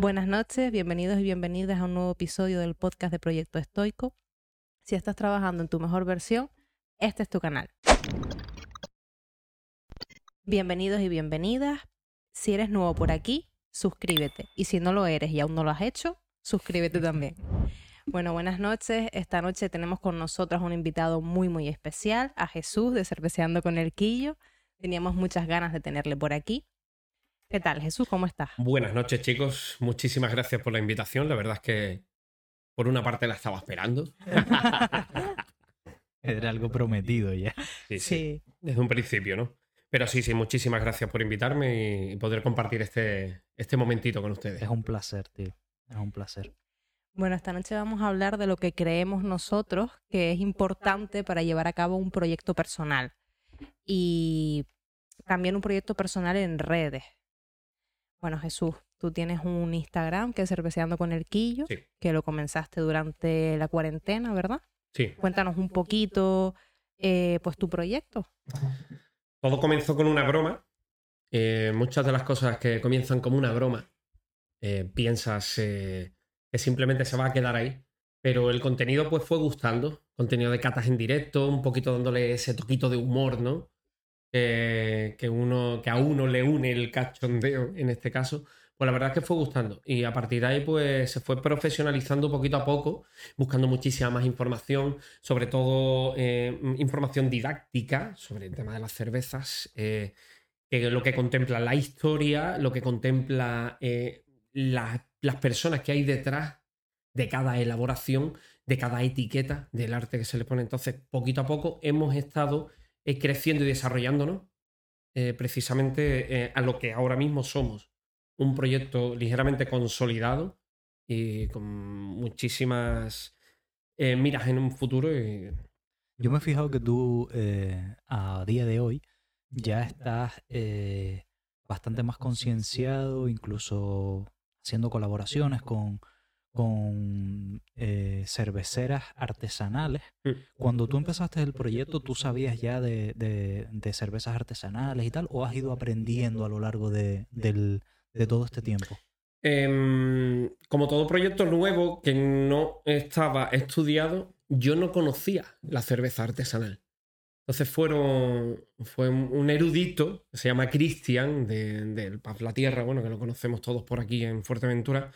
Buenas noches, bienvenidos y bienvenidas a un nuevo episodio del podcast de Proyecto Estoico. Si estás trabajando en tu mejor versión, este es tu canal. Bienvenidos y bienvenidas. Si eres nuevo por aquí, suscríbete. Y si no lo eres y aún no lo has hecho, suscríbete también. Bueno, buenas noches. Esta noche tenemos con nosotros un invitado muy, muy especial, a Jesús de Cerveceando con el Quillo. Teníamos muchas ganas de tenerle por aquí. ¿Qué tal, Jesús? ¿Cómo estás? Buenas noches, chicos. Muchísimas gracias por la invitación. La verdad es que por una parte la estaba esperando. Era algo prometido ya. Sí, sí, Desde un principio, ¿no? Pero sí, sí, muchísimas gracias por invitarme y poder compartir este, este momentito con ustedes. Es un placer, tío. Es un placer. Bueno, esta noche vamos a hablar de lo que creemos nosotros que es importante para llevar a cabo un proyecto personal. Y también un proyecto personal en redes. Bueno, Jesús, tú tienes un Instagram que es Cerveceando con el Quillo, que lo comenzaste durante la cuarentena, ¿verdad? Sí. Cuéntanos un poquito, eh, pues, tu proyecto. Todo comenzó con una broma. Eh, muchas de las cosas que comienzan como una broma, eh, piensas que simplemente se va a quedar ahí. Pero el contenido pues fue gustando. Contenido de catas en directo, un poquito dándole ese toquito de humor, ¿no? Que, uno, que a uno le une el cachondeo en este caso, pues la verdad es que fue gustando. Y a partir de ahí, pues se fue profesionalizando poquito a poco, buscando muchísima más información, sobre todo eh, información didáctica sobre el tema de las cervezas, eh, lo que contempla la historia, lo que contempla eh, las personas que hay detrás de cada elaboración, de cada etiqueta del arte que se le pone. Entonces, poquito a poco hemos estado eh, creciendo y desarrollándonos eh, precisamente eh, a lo que ahora mismo somos. Un proyecto ligeramente consolidado y con muchísimas miras en un futuro. Yo me he fijado que tú a día de hoy ya estás bastante más concienciado, incluso haciendo colaboraciones con con eh, cerveceras artesanales. Mm. Cuando tú empezaste el proyecto, ¿tú sabías ya de, de, cervezas artesanales y tal? ¿O has ido aprendiendo a lo largo de, todo este tiempo? Em, como todo proyecto nuevo que no estaba estudiado, yo no conocía la cerveza artesanal. Entonces fueron, fue un erudito, que se llama Cristian, del Paz La Tierra, bueno, que lo conocemos todos por aquí en Fuerteventura,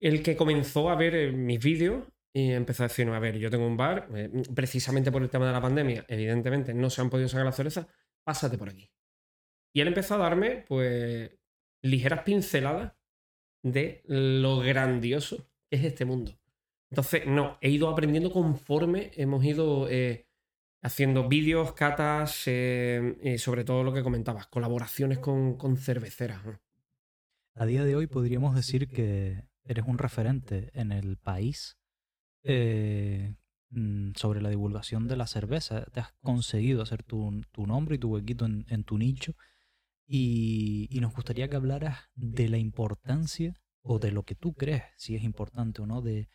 el que comenzó a ver eh, mis vídeos y empezó a decirme, a ver, yo tengo un bar, eh, precisamente por el tema de la pandemia, evidentemente no se han podido sacar la cereza, pásate por aquí. Y él empezó a darme, pues, ligeras pinceladas de lo grandioso que es este mundo. Entonces, no, he ido aprendiendo conforme hemos ido eh, haciendo vídeos, catas, sobre todo lo que comentabas, colaboraciones con, con cerveceras. A día de hoy podríamos decir que eres un referente en el país eh, mm, sobre la divulgación de la cerveza. Te has conseguido hacer tu, nombre y tu huequito en, tu nicho. Y, nos gustaría que hablaras de la importancia o de lo que tú crees, si es importante o no, de,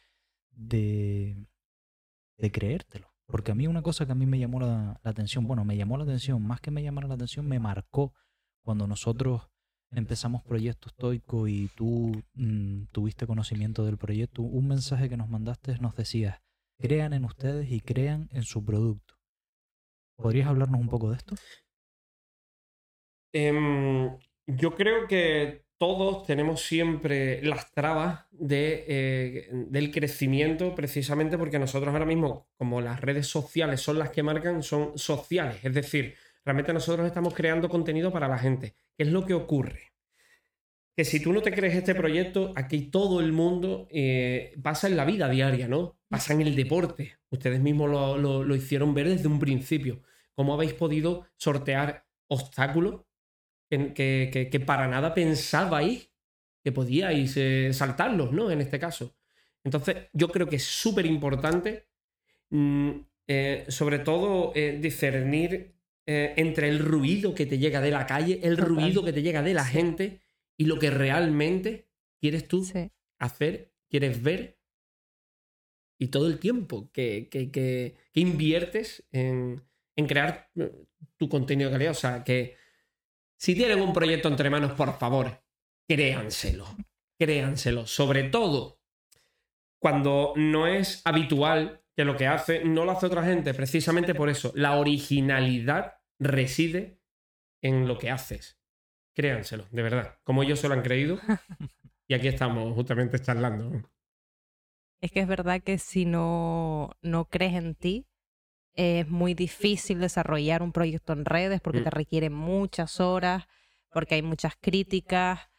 de, creértelo. Porque a mí una cosa que a mí me llamó la, la atención, bueno, me llamó la atención, más que me llamara la atención, me marcó cuando nosotros empezamos Proyecto Estoico y tú mm, tuviste conocimiento del proyecto, un mensaje que nos mandaste nos decía, crean en ustedes y crean en su producto. ¿Podrías hablarnos un poco de esto? Em, yo creo que todos tenemos siempre las trabas de, eh, del crecimiento precisamente porque nosotros ahora mismo, como las redes sociales son las que marcan, son sociales. Es decir, realmente nosotros estamos creando contenido para la gente. ¿Qué es lo que ocurre? Que si tú no te crees este proyecto, aquí todo el mundo eh, pasa en la vida diaria, ¿no? Pasa en el deporte. Ustedes mismos lo, hicieron ver desde un principio. ¿Cómo habéis podido sortear obstáculos que, para nada pensabais que podíais eh, saltarlos, ¿no? En este caso. Entonces, yo creo que es súper importante, mm, eh, sobre todo, discernir eh, entre el ruido que te llega de la calle, el ruido que te llega de la gente y lo que realmente quieres tú hacer, quieres ver y todo el tiempo que, que, inviertes en, en, crear eh, tu contenido de calidad. O sea, que si tienen un proyecto entre manos, por favor, créanselo. créanselo. Sobre todo cuando no es habitual que lo que hace no lo hace otra gente, precisamente por eso. La originalidad reside en lo que haces. Créanselo, de verdad. Como ellos se lo han creído. Y aquí estamos justamente charlando. Es que es verdad que si no, no crees en ti, es muy difícil desarrollar un proyecto en redes porque Mm. te requiere muchas horas, porque hay muchas críticas,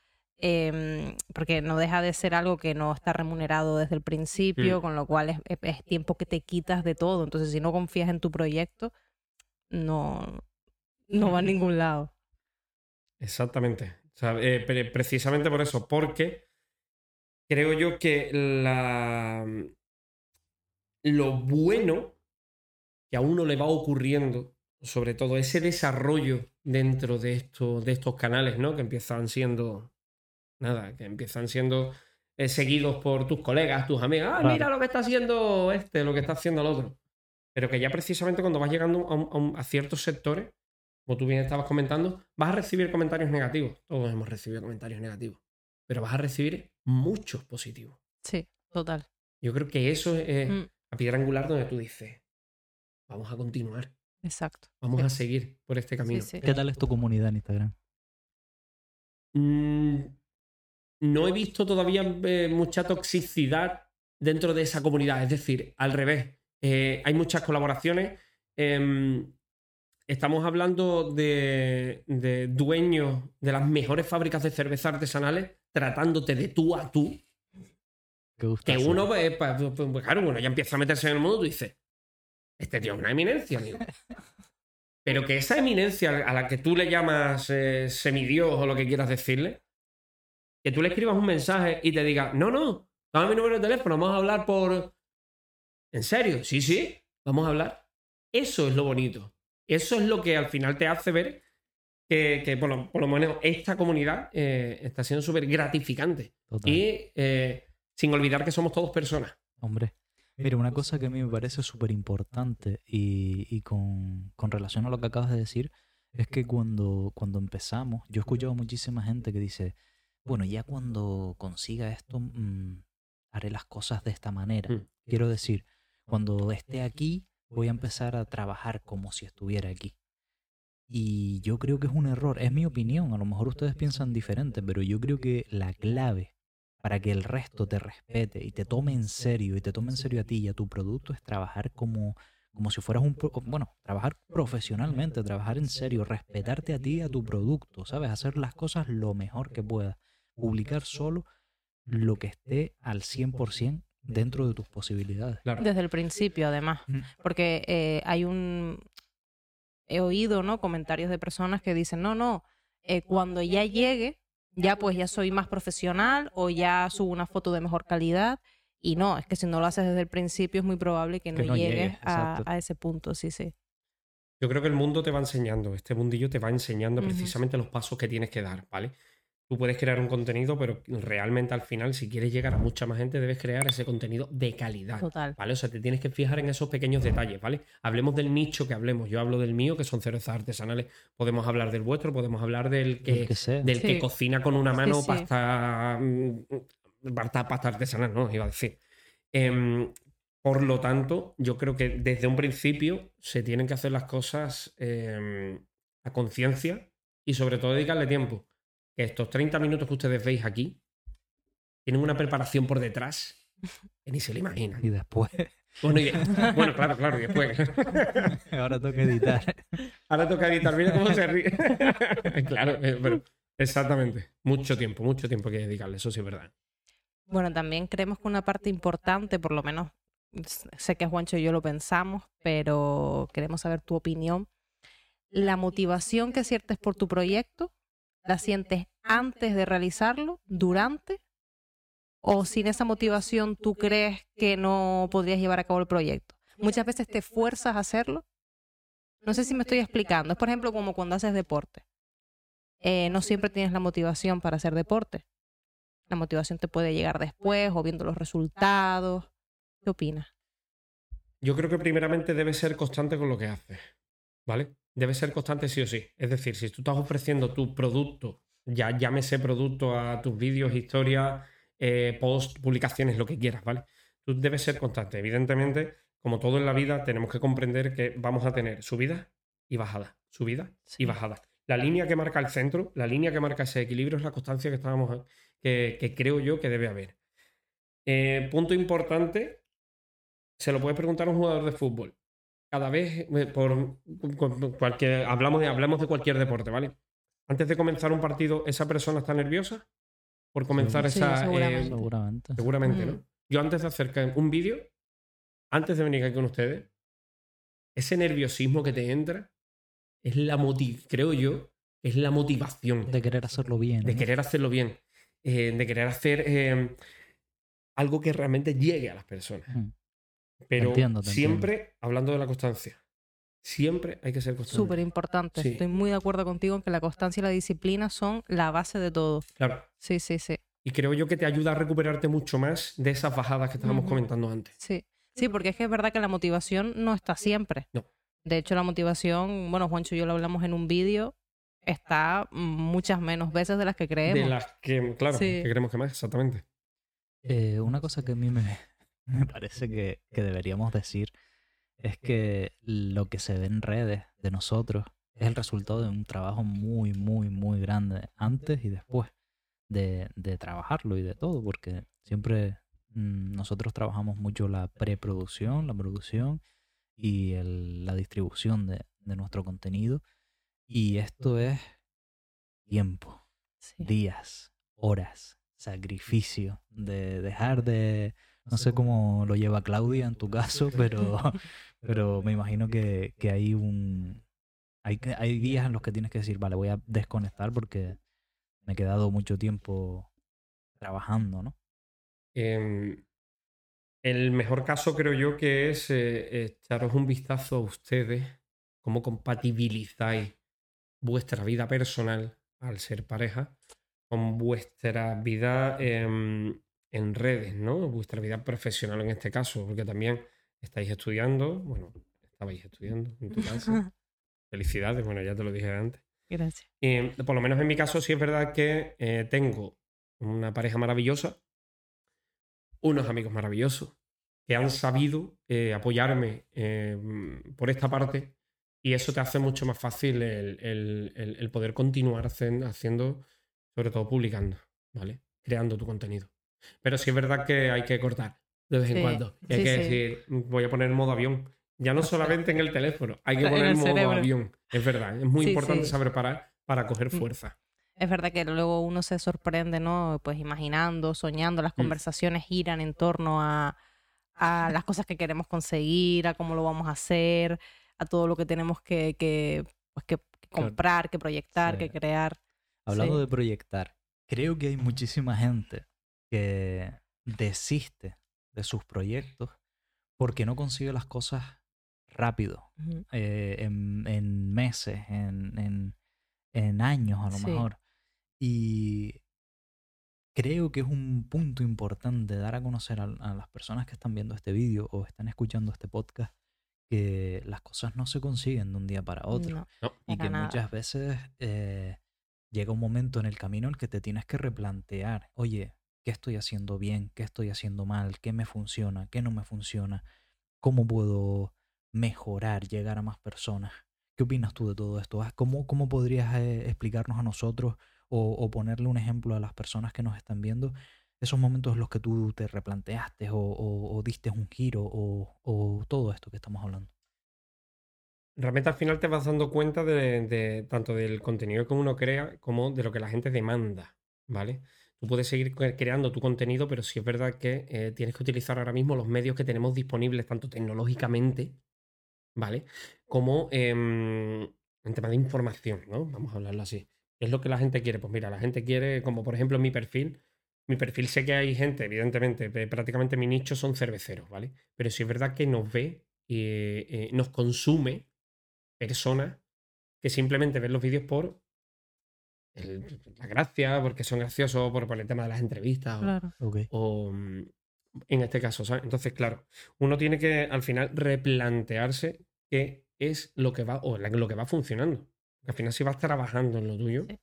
em, porque no deja de ser algo que no está remunerado desde el principio, Mm. con lo cual es, es- es tiempo que te quitas de todo. Entonces, si no confías en tu proyecto, no, no va a ningún lado. Exactamente. O sea, eh, pre- precisamente por eso, porque creo yo que la, lo bueno que a uno le va ocurriendo, sobre todo ese desarrollo dentro de, esto, de estos canales, ¿no? Que empiezan siendo, nada, que empiezan siendo eh, seguidos por tus colegas, tus amigas. Ah, Claro. mira lo que está haciendo este, lo que está haciendo el otro. Pero que ya precisamente cuando vas llegando a, un- a un- a ciertos sectores, como tú bien estabas comentando, vas a recibir comentarios negativos. Todos hemos recibido comentarios negativos. Pero vas a recibir muchos positivos. Sí, total. Yo creo que eso es Mm, la piedra angular donde tú dices, vamos a continuar, exacto. vamos Sí. a seguir por este Sí, camino. sí. ¿Qué tal es tu comunidad en Instagram? Mm, no he visto todavía eh, mucha toxicidad dentro de esa comunidad. Es decir, al revés. Eh, hay muchas colaboraciones. Em, estamos hablando de, de dueños de las mejores fábricas de cerveza artesanales tratándote de tú a tú. ¿Qué gusta Que uno, pues, pues, pues, pues, claro, uno ya empieza a meterse en el mundo y dice, este tío es una eminencia, amigo. Pero que esa eminencia a la que tú le llamas eh, semidios o lo que quieras decirle, que tú le escribas un mensaje y te diga, no, no, dame mi número de teléfono, vamos a hablar por... ¿En serio? Sí, sí, vamos a hablar. Eso es lo bonito. Eso es lo que al final te hace ver que, que por, lo, por lo menos esta comunidad eh, está siendo súper gratificante. Total. Y eh, sin olvidar que somos todos personas. Hombre, mira, una cosa que a mí me parece súper importante y, y con, con relación a lo que acabas de decir, es que cuando, cuando empezamos, yo he escuchado a muchísima gente que dice, bueno, ya cuando consiga esto, mm, haré las cosas de esta manera. Mm. Quiero decir, cuando esté aquí, voy a empezar a trabajar como si estuviera aquí. Y yo creo que es un error, es mi opinión, a lo mejor ustedes piensan diferente, pero yo creo que la clave para que el resto te respete y te tome en serio y te tome en serio a ti y a tu producto es trabajar como, como si fueras un, bueno, trabajar profesionalmente, trabajar en serio, respetarte a ti y a tu producto, ¿sabes? Hacer las cosas lo mejor que puedas, publicar solo lo que esté al 100% dentro de tus posibilidades. Claro. Desde el principio, además. Mm. Porque eh, hay un... He oído, ¿no? Comentarios de personas que dicen, no, no, eh, cuando ya llegue, ya pues ya soy más profesional o ya subo una foto de mejor calidad. Y no, es que si no lo haces desde el principio es muy probable que no, Que no llegues llegues, a, ese punto, sí, sí. Yo creo que el mundo te va enseñando, este mundillo te va enseñando precisamente los pasos que tienes que dar, ¿vale? Tú puedes crear un contenido, pero realmente al final, si quieres llegar a mucha más gente, debes crear ese contenido de calidad. Total. ¿Vale? O sea, te tienes que fijar en esos pequeños detalles, ¿vale? Hablemos del nicho que hablemos. Yo hablo del mío, que son cervezas artesanales. Podemos hablar del vuestro, podemos hablar del que, del que cocina con una mano sí. pasta, mm, pasta, pasta artesanal, ¿no? Iba a decir. Em, por lo tanto, yo creo que desde un principio se tienen que hacer las cosas em, a conciencia y sobre todo dedicarle tiempo. Que estos 30 minutos que ustedes veis aquí tienen una preparación por detrás que ni se le imaginan. Y después, Bueno, y- bueno, claro, claro, y después. ahora toca editar. Ahora toca editar, mira cómo se ríe. claro, eh, pero exactamente. Mucho tiempo, mucho tiempo que dedicarle, eso sí es verdad. Bueno, también creemos que una parte importante, por lo menos sé que Juancho y yo lo pensamos, pero queremos saber tu opinión. La motivación que sientes por tu proyecto, ¿la sientes antes de realizarlo, durante? ¿O sin esa motivación tú crees que no podrías llevar a cabo el proyecto? Muchas veces te fuerzas a hacerlo. No sé si me estoy explicando. Es por ejemplo como cuando haces deporte. Eh, no siempre tienes la motivación para hacer deporte. La motivación te puede llegar después o viendo los resultados. ¿Qué opinas? Yo creo que primeramente debes ser constante con lo que haces, ¿vale? Debes ser constante sí o sí. Es decir, si tú estás ofreciendo tu producto Ya llámese producto a tus vídeos, historias, eh, post, publicaciones, lo que quieras, ¿vale? Tú debes ser constante. Evidentemente, como todo en la vida, tenemos que comprender que vamos a tener subidas y bajadas, subidas Sí. y bajadas. La línea que marca el centro, la línea que marca ese equilibrio es la constancia que estábamos, que, que creo yo que debe haber. Eh, punto importante, se lo puede preguntar a un jugador de fútbol. Cada vez, eh, por cu- cualquier, hablamos de, hablamos de cualquier deporte, ¿vale? Antes de comenzar un partido, ¿esa persona está nerviosa? Por comenzar Sí, esa. seguramente. eh, Seguramente. seguramente, ¿no? Mm. Yo antes de hacer un vídeo, antes de venir aquí con ustedes, ese nerviosismo que te entra es la motiv creo yo, es la motivación De querer hacerlo bien. de ¿no? querer hacerlo bien, eh, de querer hacer eh, algo que realmente llegue a las personas. Ujú. Pero entiendo, siempre hablando de la constancia. Siempre hay que ser constante. Súper importante. Sí. Estoy muy de acuerdo contigo en que la constancia y la disciplina son la base de todo. Claro. Sí, sí, sí. Y creo yo que te ayuda a recuperarte mucho más de esas bajadas que estábamos comentando antes. Sí, sí, porque es que es verdad que la motivación no está siempre. No. De hecho, la motivación, bueno, Juancho y yo lo hablamos en un vídeo, está muchas menos veces de las que creemos. De las que, claro, Sí. que queremos que más, exactamente. Eh, una cosa que a mí me, me parece que, que deberíamos decir es que lo que se ve en redes de nosotros es el resultado de un trabajo muy, muy, muy grande antes y después de, de trabajarlo y de todo, porque siempre mm, nosotros trabajamos mucho la preproducción, la producción y el- la distribución de, de nuestro contenido. Y esto es tiempo Sí. días, horas, sacrificio, de dejar de... No sé cómo lo lleva Claudia en tu caso, pero, pero me imagino que, que hay un... Hay, hay días en los que tienes que decir, vale, voy a desconectar porque me he quedado mucho tiempo trabajando, ¿no? Em, el mejor caso creo yo que es eh, echaros un vistazo a ustedes, cómo compatibilizáis vuestra vida personal al ser pareja con vuestra vida em, en redes, ¿no? Vuestra vida profesional en este caso, porque también estáis estudiando, bueno, estabais estudiando en tu caso. Felicidades, bueno, ya te lo dije antes. Gracias. Y, por lo menos en mi caso, sí es verdad que eh, tengo una pareja maravillosa, unos amigos maravillosos, que han sabido eh, apoyarme eh, por esta parte y eso te hace mucho más fácil el, el- el- el poder continuar haciendo, sobre todo publicando, ¿vale? Creando tu contenido. Pero sí es verdad que hay que cortar de vez en Sí, cuando. Y hay sí, que sí. decir, voy a poner modo avión. Ya no solamente en el teléfono, hay que En poner el modo cerebro. avión. Es verdad, es muy Sí, importante sí. saber parar para coger Mm. fuerza. Es verdad que luego uno se sorprende, ¿no? Pues imaginando, soñando, las conversaciones giran en torno a, a las cosas que queremos conseguir, a cómo lo vamos a hacer, a todo lo que tenemos que, que, pues, que comprar, que proyectar, Sí. que crear. Hablando Sí. de proyectar, creo que hay muchísima gente que desiste de sus proyectos porque no consigue las cosas rápido, eh, en, en meses, en, en- en años a lo Sí. mejor. Y creo que es un punto importante dar a conocer a, a las personas que están viendo este vídeo o están escuchando este podcast que las cosas no se consiguen de un día para otro No, y para que nada. muchas veces eh, llega un momento en el camino en el que te tienes que replantear, oye, ¿qué estoy haciendo bien? ¿Qué estoy haciendo mal? ¿Qué me funciona? ¿Qué no me funciona? ¿Cómo puedo mejorar, llegar a más personas? ¿Qué opinas tú de todo esto? Ah, ¿Cómo, cómo podrías eh, explicarnos a nosotros o, ponerle un ejemplo a las personas que nos están viendo esos momentos en los que tú te replanteaste o, diste un giro o, o todo esto que estamos hablando? Realmente al final te vas dando cuenta de, de- tanto del contenido que uno crea como de lo que la gente demanda, ¿vale? Tú puedes seguir cre- creando tu contenido, pero sí es verdad que eh, tienes que utilizar ahora mismo los medios que tenemos disponibles, tanto tecnológicamente, ¿vale? Como em, en tema de información, ¿no? Vamos a hablarlo así. ¿Qué es lo que la gente quiere? Pues mira, la gente quiere, como por ejemplo en mi perfil, mi perfil sé que hay gente, evidentemente, prácticamente mi nicho son cerveceros, ¿vale? Pero sí es verdad que nos ve eh, nos consume personas que simplemente ven los vídeos por el- la gracia, porque son graciosos, por, por el tema de las entrevistas o- Claro. O, mm, en este caso, ¿sabes? Entonces, claro, uno tiene que al final replantearse qué es lo que va o la- lo que va funcionando. Porque al final si vas trabajando en lo tuyo, Sí.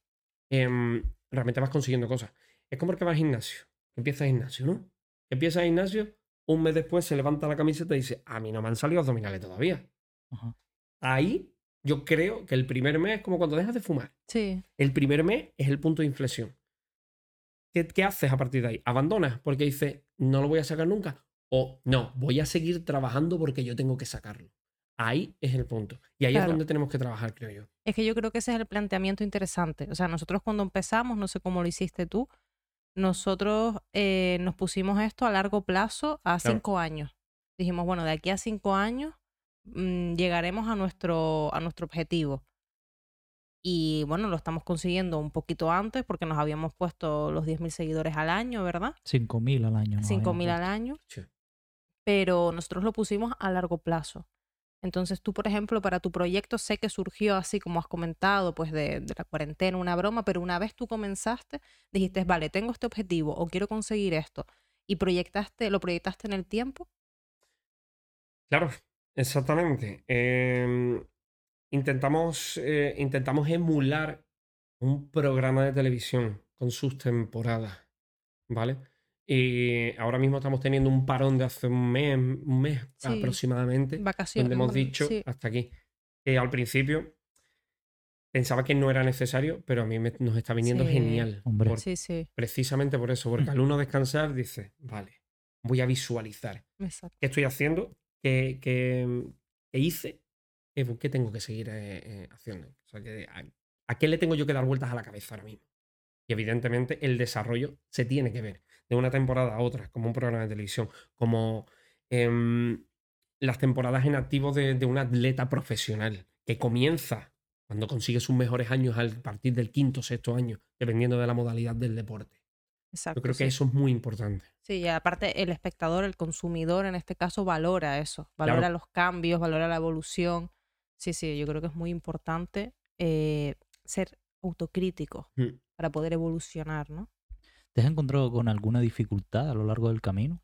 em, realmente vas consiguiendo cosas. Es como el que va al gimnasio. Empieza el gimnasio, ¿no? Empieza el gimnasio, un mes después se levanta la camiseta y dice, a mí no me han salido abdominales todavía. Ajá. Ahí yo creo que el primer mes es como cuando dejas de fumar. Sí, El primer mes es el punto de inflexión. ¿Qué, qué haces a partir de ahí? ¿Abandonas? Porque dices, no lo voy a sacar nunca. O no, voy a seguir trabajando porque yo tengo que sacarlo. Ahí es el punto. Y ahí Claro. es donde tenemos que trabajar, creo yo. es que yo creo que ese es el planteamiento interesante. O sea, nosotros cuando empezamos, no sé cómo lo hiciste tú, nosotros eh, nos pusimos esto a largo plazo a Claro. cinco años. Dijimos, bueno, de aquí a cinco años mm, llegaremos a nuestro, a nuestro objetivo. Y bueno, lo estamos consiguiendo un poquito antes porque nos habíamos puesto los 10.000 seguidores al año, ¿verdad? 5.000 al año. nos 5.000 habíamos al año. Sí. pero nosotros lo pusimos a largo plazo. Entonces tú, por ejemplo, para tu proyecto sé que surgió así como has comentado, pues de, de la cuarentena, una broma, pero una vez tú comenzaste, dijiste, vale, tengo este objetivo o quiero conseguir esto y proyectaste, lo proyectaste en el tiempo. Claro, exactamente. Eh, intentamos, eh, intentamos emular un programa de televisión con sus temporadas, ¿vale? Y ahora mismo estamos teniendo un parón de hace un mes, un mes Sí. aproximadamente, Vacaciones. donde hemos dicho sí, hasta aquí. Que al principio pensaba que no era necesario, pero a mí me- nos está viniendo Sí. genial. Hombre. por- sí, sí, precisamente por eso, porque al uno descansar dice, vale, voy a visualizar exacto. qué estoy haciendo, qué, qué- qué hice, qué, tengo que seguir eh, eh, haciendo. O sea, que, a, a qué le tengo yo que dar vueltas a la cabeza ahora mismo? Y evidentemente el desarrollo se tiene que ver de una temporada a otra, como un programa de televisión, como em, las temporadas en activo de, de un atleta profesional que comienza cuando consigue sus mejores años a partir del quinto o sexto año, dependiendo de la modalidad del deporte. Exacto Yo creo que sí. eso es muy importante. Sí, y aparte el espectador, el consumidor en este caso valora eso, valora Claro. los cambios, valora la evolución. Sí, sí, yo creo que es muy importante eh, ser autocrítico Mm. para poder evolucionar, ¿no? ¿Te has encontrado con alguna dificultad a lo largo del camino?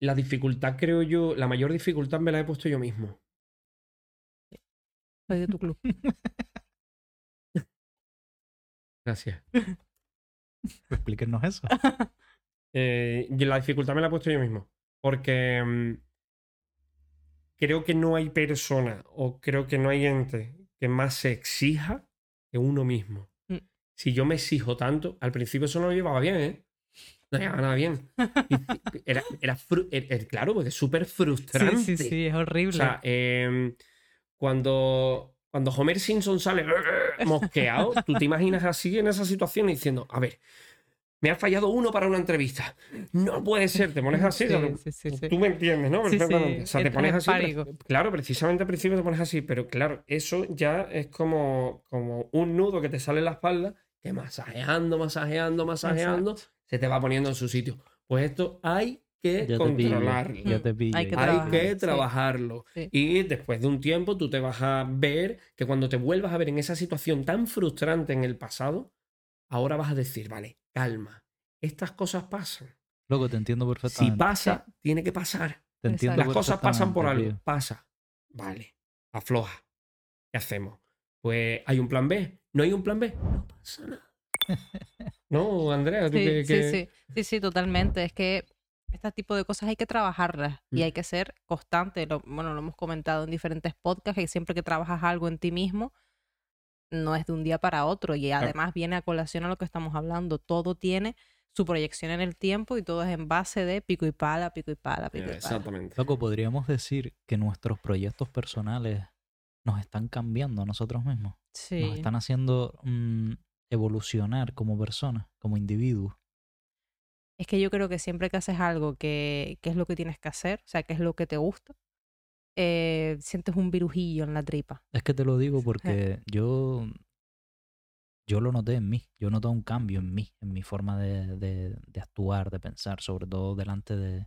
La dificultad, creo yo, la mayor dificultad me la he puesto yo mismo. Soy de tu club. Gracias. Explíquenos eso. Eh, y la dificultad me la he puesto yo mismo. Porque mm, creo que no hay persona o creo que no hay ente que más se exija que uno mismo. Mm. Si yo me exijo tanto, al principio eso no lo llevaba bien, ¿eh? No llevaba nada bien. Era, era fru- er- er- claro, porque es súper frustrante. es horrible. O sea, em, cuando, cuando Homer Simpson sale mosqueado, tú te imaginas así en esa situación diciendo, a ver, me ha fallado uno para una entrevista. No puede ser, te pones así. Sí, sí, sí. Tú me entiendes, ¿no? Perfectamente. O sea, te pones así. claro, precisamente al principio te pones así, pero claro, eso ya es como, como un nudo que te sale en la espalda, que masajeando, masajeando, masajeando, se te va poniendo en su sitio. Pues esto hay que pillo, controlarlo. Ya te pillo. Hay que Hay trabajarlo. Sí. Y después de un tiempo tú te vas a ver que cuando te vuelvas a ver en esa situación tan frustrante en el pasado, ahora vas a decir, vale, calma, estas cosas pasan. Loco, te entiendo Si perfectamente. pasa, tiene que pasar. Te entiendo Las cosas pasan por algo. tío. Pasa. Vale, afloja. ¿Qué hacemos? Pues hay un plan B. ¿No hay un plan B? No pasa nada. No, Andrea, tú Sí, que... sí, sí, sí, sí, totalmente. Es que este tipo de cosas hay que trabajarlas y hay que ser constante. Lo- bueno, lo hemos comentado en diferentes podcasts, que siempre que trabajas algo en ti mismo, no es de un día para otro y además viene a colación a lo que estamos hablando. Todo tiene su proyección en el tiempo y todo es en base de pico y pala, pico y pala, pico y pala. Exactamente. Loco, podríamos decir que nuestros proyectos personales nos están cambiando a nosotros mismos. Sí. Nos están haciendo mm, evolucionar como personas, como individuos. Es que yo creo que siempre que haces algo que, que es lo que tienes que hacer, o sea, que es lo que te gusta, eh, sientes un virujillo en la tripa. Es que te lo digo porque yo, yo lo noté en mí. Yo noté un cambio en mí, en mi forma de, de- de actuar, de pensar, sobre todo delante de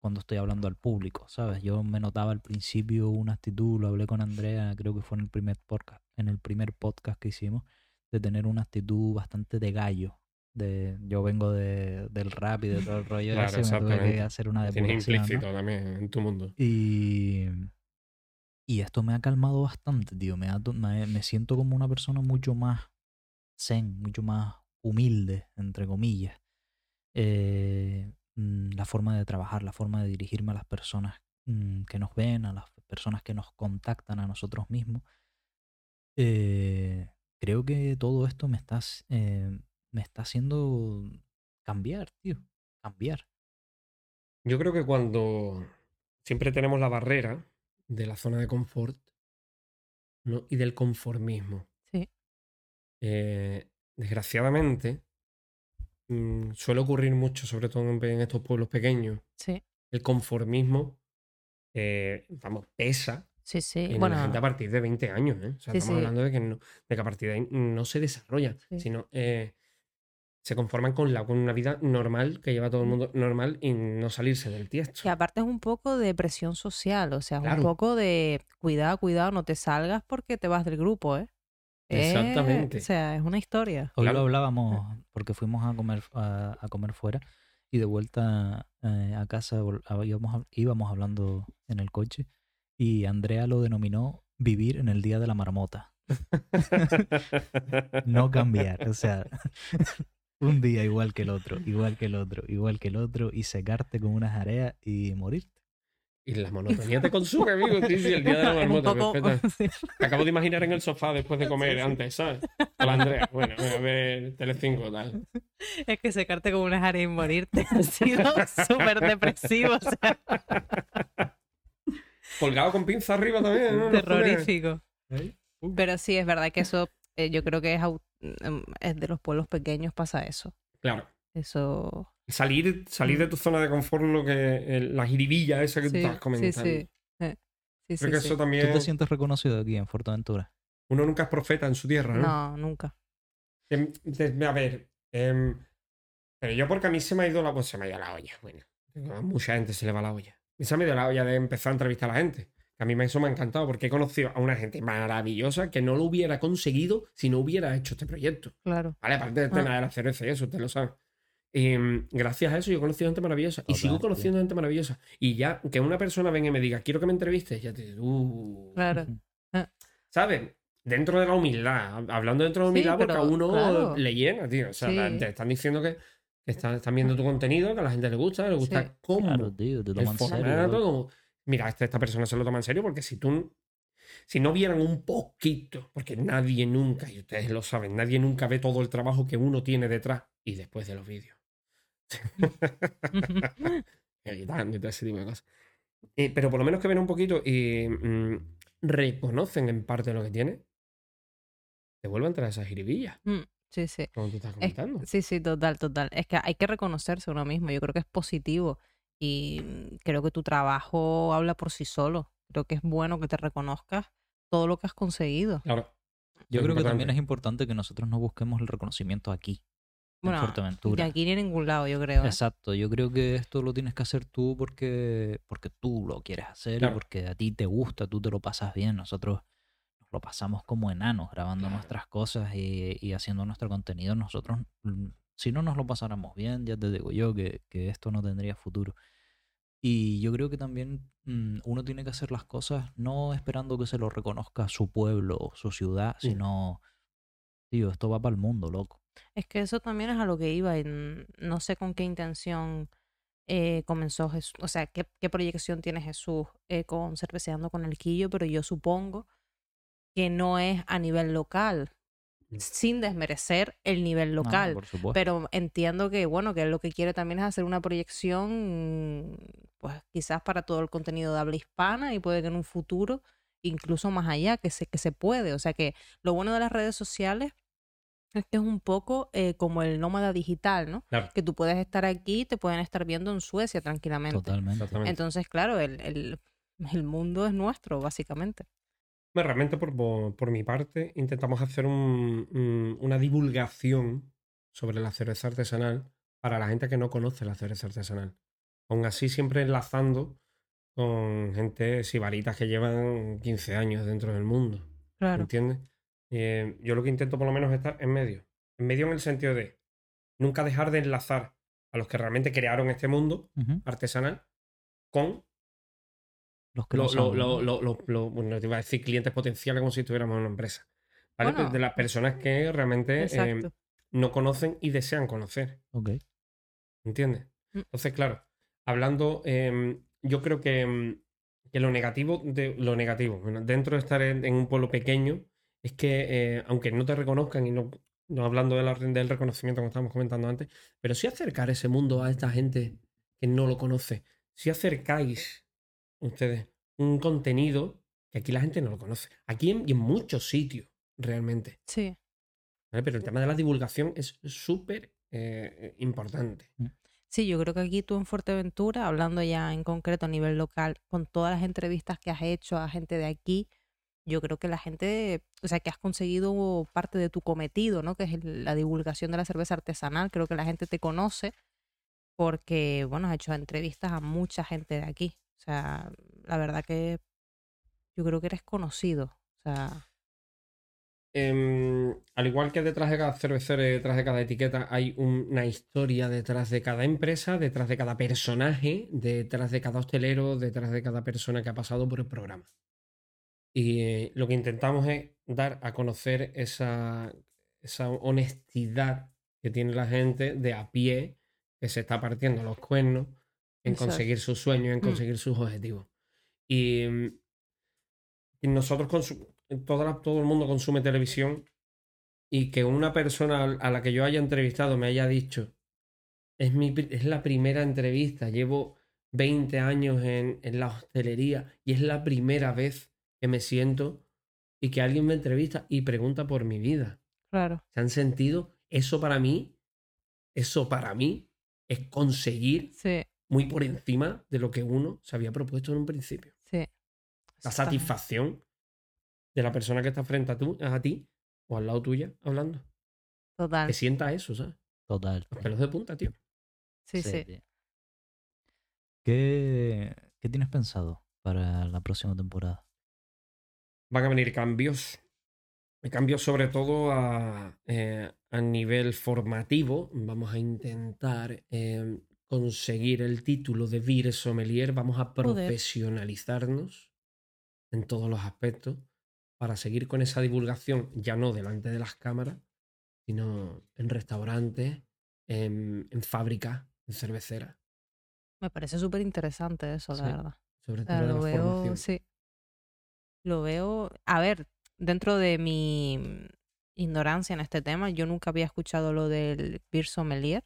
cuando estoy hablando al público, ¿sabes? Yo me notaba al principio una actitud, lo hablé con Andrea, creo que fue en el primer podcast, en el primer podcast que hicimos, de tener una actitud bastante de gallo. De, yo vengo de, del rap y de todo el rollo Claro, ese, me tuve que hacer una Tienes depuración, ¿no? implícito también en tu mundo. Y, y esto me ha calmado bastante, tío. Me, ha me, me siento como una persona mucho más zen, mucho más humilde, entre comillas. Eh, mm, la forma de trabajar, la forma de dirigirme a las personas mm, que nos ven, a las personas que nos contactan a nosotros mismos. Eh, creo que todo esto me está, s- eh, me está haciendo cambiar, tío. Cambiar. Yo creo que cuando siempre tenemos la barrera de la zona de confort ¿no? y del conformismo. Sí. Eh, desgraciadamente, mm, suele ocurrir mucho, sobre todo en, en estos pueblos pequeños. Sí, El conformismo, eh, vamos, pesa sí, sí. en Bueno, la gente a partir de 20 años. ¿eh? O sea, Sí, estamos hablando de que, no, de que a partir de ahí no se desarrolla, sino eh, se conforman con, la, con una vida normal que lleva todo el Mm. mundo normal y no salirse del tiesto. que aparte es un poco de presión social, o sea, es Claro. un poco de cuidado, cuidado, no te salgas porque te vas del grupo, ¿eh? Eh, Exactamente. o sea, es una historia. Hoy Claro. lo hablábamos porque fuimos a comer, a, a comer fuera y de vuelta eh, a casa íbamos, íbamos hablando en el coche y Andrea lo denominó vivir en el día de la marmota. No cambiar, o sea, un día igual que el otro, igual que el otro, igual que el otro y secarte con unas areas y morirte. Y la monotonía te consume, amigo. Sí, sí, el día de la marmota. poco- perfecta. sí. Me acabo de imaginar en el sofá después de comer Sí, sí. antes, ¿sabes? Hola, Andrea. Bueno, voy a ver Telecinco, tal. Es que secarte con unas áreas y morirte ha sido súper depresivo, o sea, Colgado con pinza arriba también, ¿no? Terrorífico. Pero sí, es verdad que eso, eh, yo creo que es, em, es de los pueblos pequeños pasa eso. Claro. Eso. Salir, salir de tu zona de confort, lo que, el- la jiribilla esa que tú Sí, estabas sí, comentando. sí. Eh, Sí, Creo sí, que sí. eso ¿Tú también. te sientes reconocido aquí en Fuerteventura? Uno nunca es profeta en su tierra, ¿no? No, nunca. Em, a ver, em, pero yo porque a mí se me ha ido la, pues se me ha ido la olla. Bueno, a mucha gente se le va la olla. Y se me ha ido la olla de empezar a entrevistar a la gente. A mí me- eso me ha encantado porque he conocido a una gente maravillosa que no lo hubiera conseguido si no hubiera hecho este proyecto. Claro. Vale, aparte del Ah. tema de la cerveza y eso, ustedes lo saben. Y, mm, gracias a eso yo he conocido gente maravillosa. y Total, sigo tío. conociendo gente maravillosa. Y ya que una persona venga y me diga, quiero que me entrevistes, ya te digo, uh, Claro. ¿sabes? Dentro de la humildad, hab- hablando dentro de la Sí, humildad, porque a uno claro. le llena, tío. O sea, Sí. te están diciendo que están, están viendo tu contenido, que a la gente le gusta, le gusta Sí. cómo. Claro, tío, te el toman serio. formato, como, mira, este- esta persona se lo toma en serio, porque si tú. Si no vieran un poquito, porque nadie nunca, y ustedes lo saben, nadie nunca ve todo el trabajo que uno tiene detrás y después de los vídeos. y todo ese tipo de cosas. Eh, pero por lo menos que ven un poquito y mm, reconocen en parte lo que tiene, te vuelven a entrar esas jiribillas, Mm, sí, sí. como tú estás Es- comentando. sí, sí, total, total. Es que hay que reconocerse uno mismo. Yo creo que es positivo y mm, creo que tu trabajo habla por sí solo. Creo que es bueno que te reconozcas todo lo que has conseguido. Claro. Yo es creo que también es importante que nosotros no busquemos el reconocimiento aquí, en Bueno, de Fuerteventura. aquí ni en ningún lado, yo creo. ¿eh? Exacto, yo creo que esto lo tienes que hacer tú porque, porque tú lo quieres hacer Claro. y porque a ti te gusta, tú te lo pasas bien. Nosotros nos lo pasamos como enanos grabando Claro. nuestras cosas y, y haciendo nuestro contenido. Nosotros, mm, si no nos lo pasáramos bien, ya te digo yo que, que esto no tendría futuro. Y yo creo que también mm, uno tiene que hacer las cosas no esperando que se lo reconozca su pueblo o su ciudad, Sí. sino, tío, esto va para el mundo, loco. Es que eso también es a lo que iba y no sé con qué intención eh, comenzó Jesús, o sea, qué, qué proyección tiene Jesús eh, con Cerveceando con el Quillo, pero yo supongo que no es a nivel local. Sin desmerecer el nivel No, local. por supuesto. Pero entiendo que, bueno, que lo que quiere también es hacer una proyección, pues quizás para todo el contenido de habla hispana y puede que en un futuro, incluso más allá, que se, que se puede. O sea que lo bueno de las redes sociales es que es un poco eh, como el nómada digital, ¿no? Claro. Que tú puedes estar aquí y te pueden estar viendo en Suecia tranquilamente. Totalmente. Entonces, claro, el, el, el mundo es nuestro, básicamente. Realmente, por, por- por mi parte, intentamos hacer un- un- una divulgación sobre la cerveza artesanal para la gente que no conoce la cerveza artesanal. Aún así, siempre enlazando con gente sibaritas que llevan 15 años dentro del mundo. Claro. ¿Entiendes? Eh, yo lo que intento por lo menos es estar en medio. En medio en el sentido de nunca dejar de enlazar a los que realmente crearon este mundo artesanal con Los que lo, no lo- lo- ¿no? lo- lo- lo- bueno, te iba a decir clientes potenciales como si estuviéramos en una empresa. ¿vale? Bueno. de las personas que realmente eh, no conocen y desean conocer. Ok. ¿Entiendes? Mm. Entonces, claro, hablando, em, yo creo que, em, que lo negativo, de, lo negativo, bueno, dentro de estar en, en un pueblo pequeño, es que eh, aunque no te reconozcan y no, no hablando de la- del reconocimiento como estábamos comentando antes, pero sí acercar ese mundo a esta gente que no lo conoce. Si acercáis ustedes un contenido que aquí la gente no lo conoce. Aquí en- y en muchos sitios, realmente. Sí. ¿vale? Pero el tema de la divulgación es súper eh, importante. Sí, yo creo que aquí tú en Fuerteventura, hablando ya en concreto a nivel local, con todas las entrevistas que has hecho a gente de aquí, yo creo que la gente, o sea, que has conseguido parte de tu cometido, ¿no? Que es el- la divulgación de la cerveza artesanal. Creo que la gente te conoce porque, bueno, has hecho entrevistas a mucha gente de aquí. O sea, la verdad que yo creo que eres conocido. O sea, Em, al igual que detrás de cada cervecero detrás de cada etiqueta hay un- una historia detrás de cada empresa, detrás de cada personaje, detrás de cada hostelero, detrás de cada persona que ha pasado por el programa. Y eh, lo que intentamos es dar a conocer esa, esa honestidad que tiene la gente de a pie, que se está partiendo los cuernos en Exacto. conseguir sus sueños, en Mm. conseguir sus objetivos. Y, mm, y nosotros, la- todo el mundo consume televisión y que una persona a la que yo haya entrevistado me haya dicho, es, mi, es la primera entrevista, llevo 20 años en, en la hostelería y es la primera vez que me siento y que alguien me entrevista y pregunta por mi vida. claro. ¿Se han sentido? Eso para mí, eso para mí es conseguir Sí, muy por encima de lo que uno se había propuesto en un principio. sí. La satisfacción de la persona que está frente a, tú, a ti o al lado tuya hablando. Total. Que sienta eso, ¿sabes? Total. Los pelos de punta, tío. Sí, sí. tío. ¿Qué, ¿Qué tienes pensado para la próxima temporada? Van a venir cambios. Cambios sobre todo a, eh, a nivel formativo. Vamos a intentar eh, conseguir el título de Beer Sommelier. Vamos a profesionalizarnos en todos los aspectos para seguir con esa divulgación, ya no delante de las cámaras, sino en restaurantes, en, en fábricas, en cerveceras. Me parece súper interesante eso, la Sí. verdad. Sobre O todo sea, lo veo, formación. sí. Lo veo, a ver, dentro de mi ignorancia en este tema, yo nunca había escuchado lo del beer sommelier,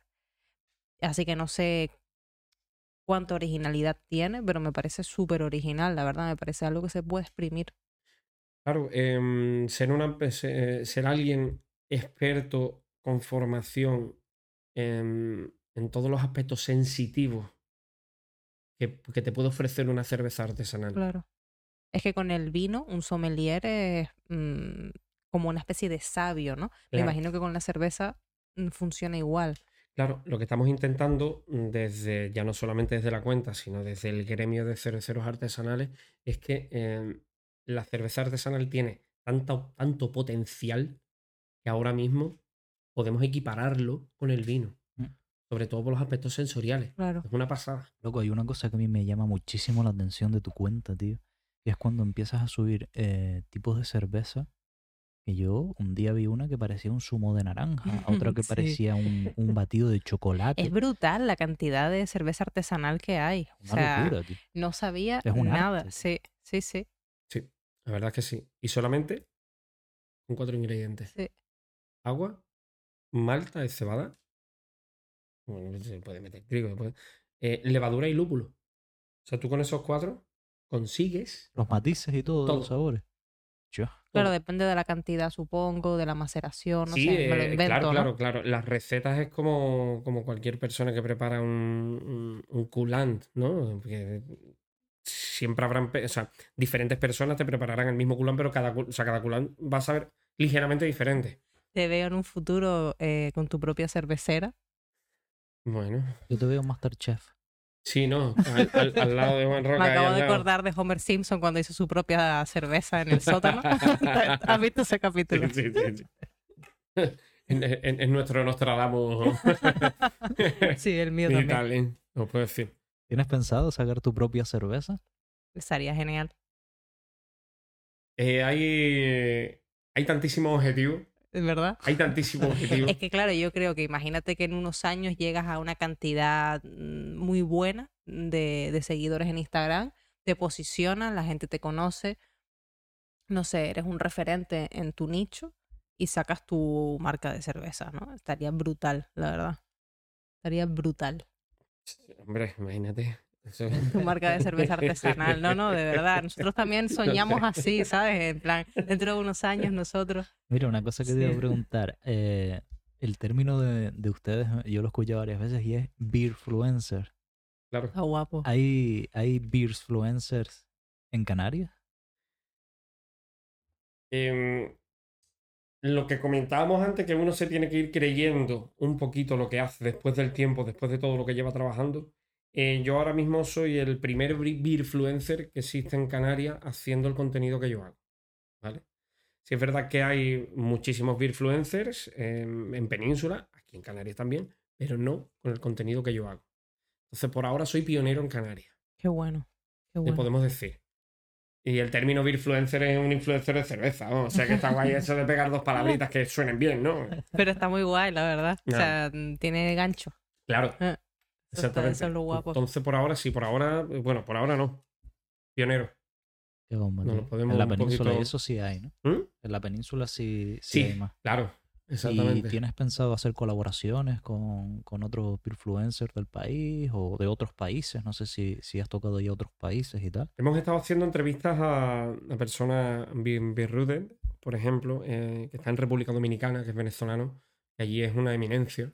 así que no sé cuánta originalidad tiene, pero me parece súper original, la verdad, me parece algo que se puede exprimir. Claro, em, ser, una, ser alguien experto con formación en, en todos los aspectos sensitivos que, que te puede ofrecer una cerveza artesanal. Claro. Es que con el vino, un sommelier es mm, como una especie de sabio, ¿no? Me imagino que con la cerveza mm, funciona igual. Claro, lo que estamos intentando mm, desde, ya no solamente desde la cuenta, sino desde el gremio de cerveceros artesanales, es que em, la cerveza artesanal tiene tanto, tanto potencial que ahora mismo podemos equipararlo con el vino, Mm. sobre todo por los aspectos sensoriales. Claro. Es una pasada. Loco, hay una cosa que a mí me llama muchísimo la atención de tu cuenta, tío. Y es cuando empiezas a subir eh, tipos de cerveza. Que yo un día vi una que parecía un zumo de naranja, otra que Sí. parecía un, un batido de chocolate. Es brutal la cantidad de cerveza artesanal que hay. O Una sea, locura, tío. no sabía Es un nada. arte. Sí, sí, sí, Sí, la verdad es que sí. Y solamente con cuatro ingredientes. sí. Agua, malta de cebada. Bueno, se puede meter trigo. puede- eh, levadura y lúpulo. O sea, tú con esos cuatro consigues Los matices y todo, Todo. los sabores. Yo. Claro, depende de la cantidad, supongo, de la maceración, no Sí, sé, me lo eh, invento, claro, ¿no? claro, claro. Las recetas es como, como cualquier persona que prepara un, un, un coulant, ¿no? Porque siempre habrán, o sea, diferentes personas te prepararán el mismo coulant, pero cada, o sea, cada coulant va a saber ligeramente diferente. Te veo en un futuro eh, con tu propia cervecera. Bueno, Yo te veo en Masterchef. Sí, ¿no? Al, al- al lado de Juan Roca. Me acabo de acordar de Homer Simpson cuando hizo su propia cerveza en el sótano. ¿Has visto ese capítulo? Sí, sí, sí. En, en- en nuestro Nostradamus Sí, el mío también. digital, ¿eh? No puedo decir. ¿Tienes pensado sacar tu propia cerveza? Estaría genial. Eh, hay, hay tantísimos objetivos. ¿Es verdad? Hay tantísimos objetivos. Es que claro, yo creo que imagínate que en unos años llegas a una cantidad mm, muy buena de, de seguidores en Instagram, te posicionas, la gente te conoce, no sé, eres un referente en tu nicho y sacas tu marca de cerveza, ¿no? Estaría brutal, la verdad. Estaría brutal. Hombre, imagínate. Eso- Tu marca de cerveza artesanal, no, no, de verdad. Nosotros también soñamos así, ¿sabes? En plan, dentro de unos años nosotros. Mira, una cosa que te iba Sí. a preguntar. eh, el término de, de ustedes, yo lo he escuchado varias veces y es beerfluencer. Claro. Está guapo. ¿Hay, hay beersfluencers en Canarias? Em, lo que comentábamos antes, que uno se tiene que ir creyendo un poquito lo que hace después del tiempo, después de todo lo que lleva trabajando. Eh, yo ahora mismo soy el primer beerfluencer que existe en Canarias haciendo el contenido que yo hago. ¿Vale? Sí es verdad que hay muchísimos beerfluencers em, en Península, aquí en Canarias también, pero no con el contenido que yo hago. Entonces, por ahora soy pionero en Canarias Qué bueno. Qué le bueno. podemos decir. Y el término beerfluencer es un influencer de cerveza, ¿no? O sea que está guay eso de pegar dos palabritas que suenen bien, ¿no? Pero está muy guay, la verdad. O No. sea, mm, tiene gancho. Claro, está- exactamente. eso es lo guapo. Entonces, por ahora sí, por ahora, bueno, por ahora no. Pionero. Qué bomba, No, lo podemos en la península poquito- eso sí hay, ¿no? ¿Mm? En la península sí, Sí, sí, hay más. claro, ¿Y exactamente. tienes pensado hacer colaboraciones con, con otros influencers del país o de otros países? No sé si, si has tocado ya otros países y tal. Hemos estado haciendo entrevistas a, a personas bien, bien rudes, por ejemplo, eh, que está en República Dominicana, que es venezolano, y allí es una eminencia.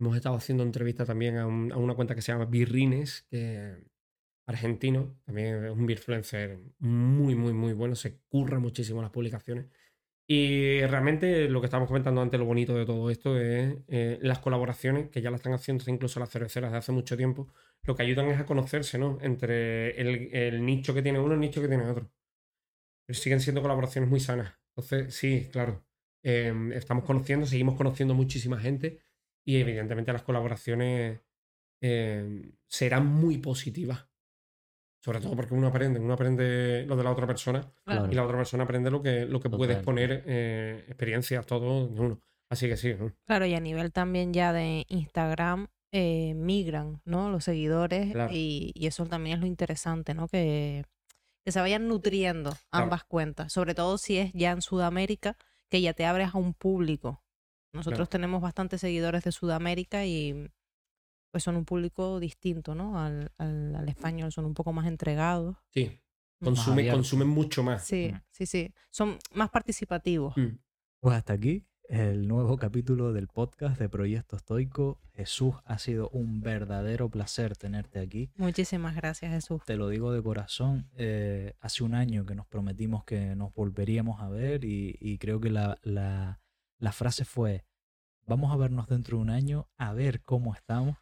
Hemos estado haciendo entrevistas también a, un- a una cuenta que se llama Birrines, que argentino, también es un beerfluencer muy, muy, muy bueno, se curra muchísimo las publicaciones. Y realmente lo que estábamos comentando antes, lo bonito de todo esto es eh, las colaboraciones, que ya las están haciendo incluso las cerveceras de hace mucho tiempo, lo que ayudan es a conocerse, ¿no? Entre el, el nicho que tiene uno y el nicho que tiene otro. Pero siguen siendo colaboraciones muy sanas. Entonces, sí, claro. eh, estamos conociendo, seguimos conociendo muchísima gente y evidentemente las colaboraciones eh, serán muy positivas. Sobre todo porque uno aprende, uno aprende lo de la otra persona Claro. y la otra persona aprende lo que, lo que puede exponer, eh, experiencias, todo de uno. Así que sí, ¿no? Claro, y a nivel también ya de Instagram, eh, migran, ¿no? Los seguidores Claro. y, y eso también es lo interesante, ¿no? Que, que se vayan nutriendo Claro. ambas cuentas, sobre todo si es ya en Sudamérica, que ya te abres a un público. Nosotros Claro. tenemos bastantes seguidores de Sudamérica y pues son un público distinto, ¿no? Al, al, al español, son un poco más entregados. Sí. Consume, abierto. consumen mucho más. Sí, Mm. sí, sí. Son más participativos. Mm. Pues hasta aquí el nuevo capítulo del podcast de Proyecto Estoico. Jesús, ha sido un verdadero placer tenerte aquí. Muchísimas gracias, Jesús. Te lo digo de corazón, eh, hace un año que nos prometimos que nos volveríamos a ver y, y creo que la, la- la frase fue, vamos a vernos dentro de un año a ver cómo estamos.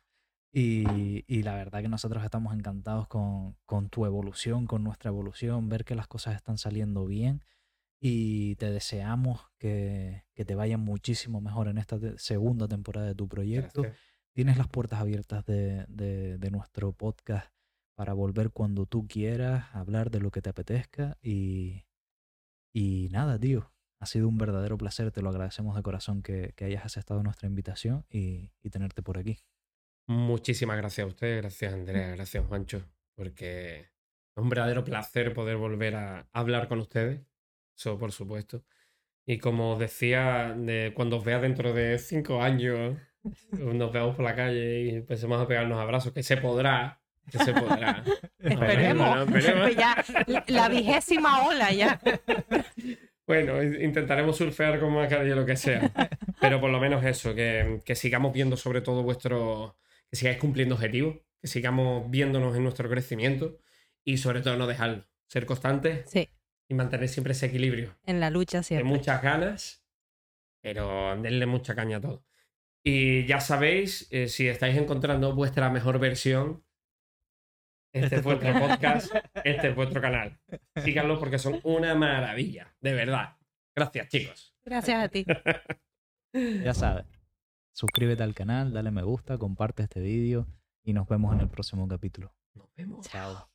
Y, y la verdad que nosotros estamos encantados con, con tu evolución, con nuestra evolución, ver que las cosas están saliendo bien y te deseamos que, que te vaya muchísimo mejor en esta te- segunda temporada de tu proyecto. Gracias. Tienes las puertas abiertas de, de- de nuestro podcast para volver cuando tú quieras, hablar de lo que te apetezca y, y nada, tío. Ha sido un verdadero placer, te lo agradecemos de corazón que, que hayas aceptado nuestra invitación y, y tenerte por aquí. Muchísimas gracias a ustedes, gracias Mm. Andrea, gracias Juancho, porque es un verdadero placer poder volver a hablar con ustedes, eso por supuesto. Y como os decía, de cuando os vea dentro de cinco años, nos veamos por la calle y empecemos a pegarnos abrazos, que se podrá, que se podrá. Esperemos. Bueno, esperemos. Pues ya, la vigésima ola ya. Bueno, intentaremos surfear con mascarilla lo que sea. Pero por lo menos eso, que, que sigamos viendo sobre todo vuestro. que sigáis cumpliendo objetivos, que sigamos viéndonos en nuestro crecimiento y sobre todo no dejarlo. Ser constantes Sí, y mantener siempre ese equilibrio. en la lucha De siempre. muchas ganas, pero denle mucha caña a todo. Y ya sabéis, eh, si estáis encontrando vuestra mejor versión, este, Este es es vuestro vuestro- podcast, este es vuestro canal. Síganlo porque son una maravilla, de verdad. Gracias, chicos. Gracias a ti. Ya sabes, suscríbete al canal, dale me gusta, comparte este vídeo y nos vemos en el próximo capítulo. Nos vemos. Chao.